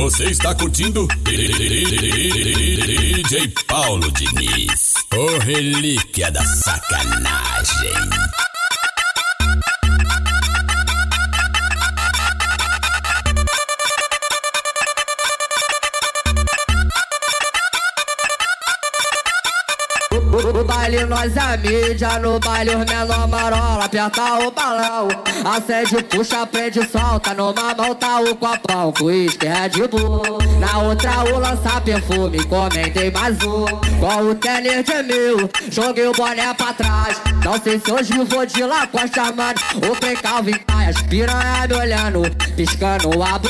Você está curtindo? DJ Paulo Diniz, o relíquia da sacanagem. Baile nós é mídia, no baile os menor marola, aperta o balão. Acende, puxa, prende, solta, numa mão tá o copão, com uísque Red Bull. Na outra o lança perfume, comentei mais um. Com o tênis de mil, joguei o boné pra trás. Não sei se hoje vou de Lacoste Armani, o Frei Calvin tá as piranha me olhando, piscando a bu...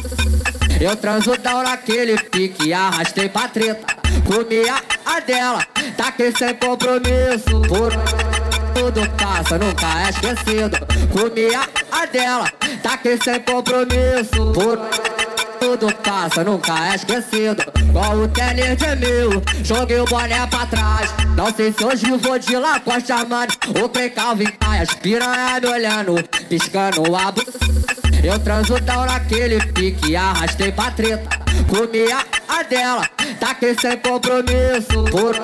Eu transo down naquele pique, arrastei pra treta. Comi a, a dela, tá aqui sem compromisso. Por tudo passa, nunca é esquecido. Comi a, dela, tá aqui sem compromisso. Por tudo passa, nunca é esquecido. Com o tênis de mil, joguei o boné pra trás. Não sei se hoje vou de Lacoste Armani. O Clay Calvin tá as piranha me olhando, piscando a bu... Eu transo down naquele pique, arrastei pra treta. Comi a, a dela, tá aqui sem compromisso. Por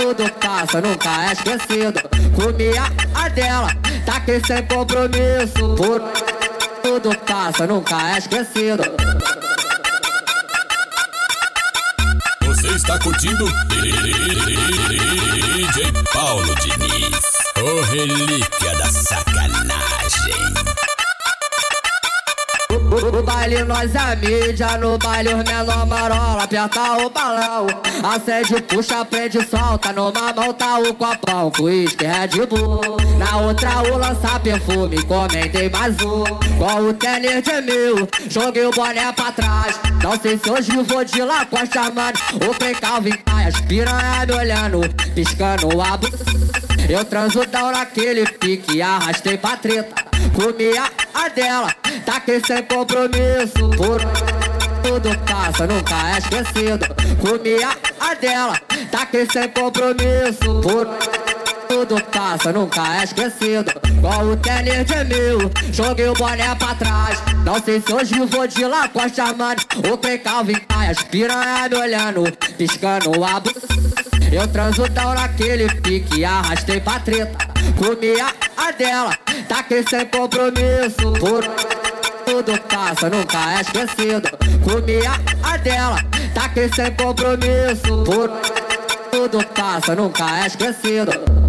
tudo passa, nunca é esquecido. Comi a, a dela, tá aqui sem compromisso. Por tudo passa, nunca é esquecido. Você está curtindo DJ Paulo Diniz, o relíquia da sacanagem. No baile nós é mídia, no baile os menor marola, aperta o balão. Acende, puxa, prende, solta, numa mão tá o copão, com uísque Red Bull. Na outra o lança perfume, comentei mais um. Com o tênis de mil, joguei o boné pra trás. Não sei se hoje vou de Lacoste Armani, o Clay Calvin tá as piranha me olhando, piscando a bu... Eu transo down naquele pique, arrastei pra treta. Comi a, dela, tá aqui sem compromisso. Por tudo passa, nunca é esquecido. Comi a, dela, tá aqui sem compromisso. Por tudo passa, nunca é esquecido. Com o tênis de mil, joguei o boné pra trás. Não sei se hoje eu vou de Lacoste Armani. O Clay Calvin tá as piranha me olhando, piscando a bu... Eu transo naquele pique, arrastei pra treta. Comi a, a dela, tá aqui sem compromisso. Por tudo passa, nunca é esquecido. Comi a, a dela, tá aqui sem compromisso. Por tudo passa, nunca é esquecido.